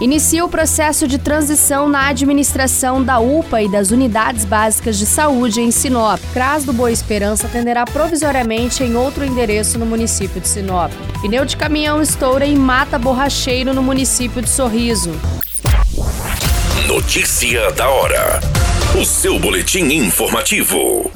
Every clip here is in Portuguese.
Inicia o processo de transição na administração da UPA e das unidades básicas de saúde em Sinop. CRAS do Boa Esperança atenderá provisoriamente em outro endereço no município de Sinop. Pneu de caminhão estoura e mata borracheiro no município de Sorriso. Notícia da hora. O seu boletim informativo.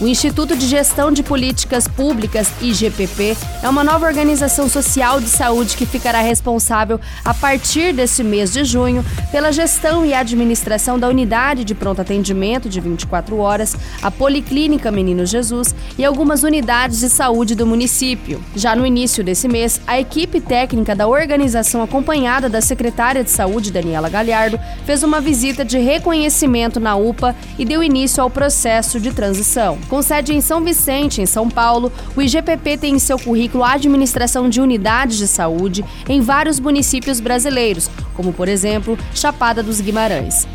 O Instituto de Gestão de Políticas Públicas, IGPP, é uma nova organização social de saúde que ficará responsável, a partir deste mês de junho, pela gestão e administração da unidade de pronto atendimento de 24 horas, a Policlínica Menino Jesus e algumas unidades de saúde do município. Já no início desse mês, a equipe técnica da organização, acompanhada da secretária de Saúde, Daniela Galhardo, fez uma visita de reconhecimento na UPA e deu início ao processo de transição. Com sede em São Vicente, em São Paulo, o IGPP tem em seu currículo a administração de unidades de saúde em vários municípios brasileiros, como por exemplo Chapada dos Guimarães.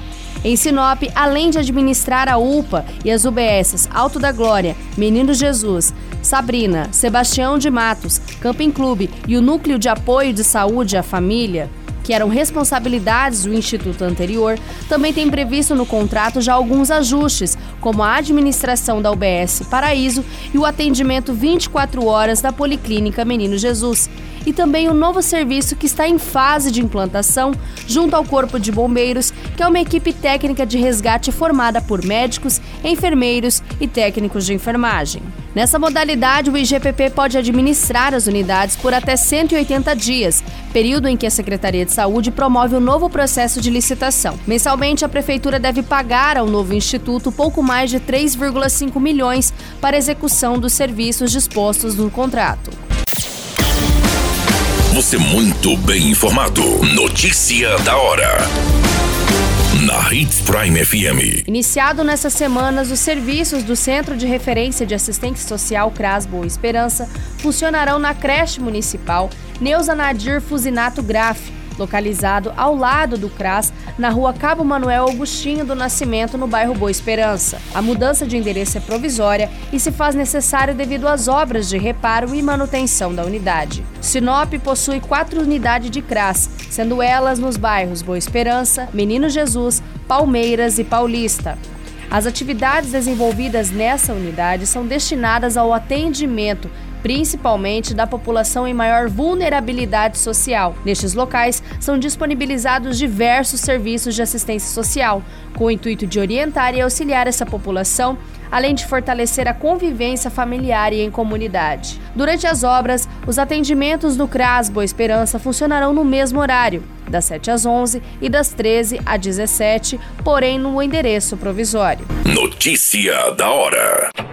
Em Sinop, além de administrar a UPA e as UBSs Alto da Glória, Menino Jesus, Sabrina, Sebastião de Matos, Camping Clube e o Núcleo de Apoio de Saúde à Família, que eram responsabilidades do Instituto anterior, também tem previsto no contrato já alguns ajustes, como a administração da UBS Paraíso e o atendimento 24 horas da Policlínica Menino Jesus. E também o novo serviço que está em fase de implantação junto ao Corpo de Bombeiros, que é uma equipe técnica de resgate formada por médicos, enfermeiros e técnicos de enfermagem. Nessa modalidade, o IGPP pode administrar as unidades por até 180 dias, período em que a Secretaria de Saúde promove o um novo processo de licitação. Mensalmente, a Prefeitura deve pagar ao novo Instituto pouco mais de 3,5 milhões para execução dos serviços dispostos no contrato. Você muito bem informado. Notícia da hora na Hits Prime FM. Iniciado nessas semanas, os serviços do Centro de Referência de Assistência Social CRAS Boa Esperança funcionarão na creche municipal Neuza Nadir Fusinato Graf localizado ao lado do CRAS, na rua Cabo Manuel Augustinho do Nascimento, no bairro Boa Esperança. A mudança de endereço é provisória e se faz necessário devido às obras de reparo e manutenção da unidade. Sinop possui quatro unidades de CRAS, sendo elas nos bairros Boa Esperança, Menino Jesus, Palmeiras e Paulista. As atividades desenvolvidas nessa unidade são destinadas ao atendimento principalmente da população em maior vulnerabilidade social. Nestes locais são disponibilizados diversos serviços de assistência social, com o intuito de orientar e auxiliar essa população além de fortalecer a convivência familiar e em comunidade. Durante as obras, os atendimentos no CRAS Boa Esperança funcionarão no mesmo horário, das 7 às 11 e das 13 às 17, porém no endereço provisório. Notícia da hora.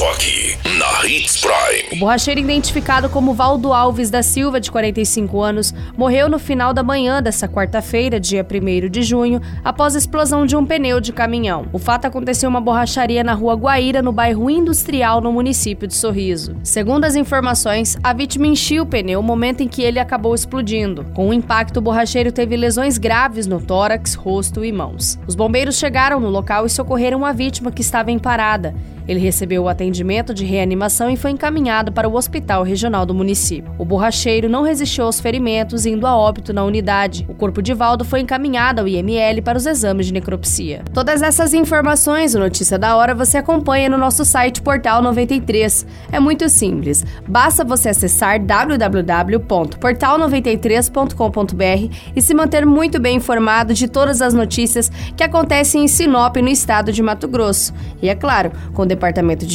Só aqui, na Hits Prime. O borracheiro identificado como Valdo Alves da Silva, de 45 anos, morreu no final da manhã dessa quarta-feira, dia 1 de junho, após a explosão de um pneu de caminhão. O fato aconteceu em uma borracharia na rua Guaíra, no bairro Industrial, no município de Sorriso. Segundo as informações, a vítima enchia o pneu no momento em que ele acabou explodindo. Com o impacto, o borracheiro teve lesões graves no tórax, rosto e mãos. Os bombeiros chegaram no local e socorreram a vítima que estava em parada. Ele recebeu o atendimento de reanimação e foi encaminhado para o hospital regional do município. O borracheiro não resistiu aos ferimentos, indo a óbito na unidade. O corpo de Valdo foi encaminhado ao IML para os exames de necropsia. Todas essas informações, o Notícia da Hora, você acompanha no nosso site Portal 93. É muito simples. Basta você acessar www.portal93.com.br e se manter muito bem informado de todas as notícias que acontecem em Sinop, no estado de Mato Grosso. E é claro, com departamento de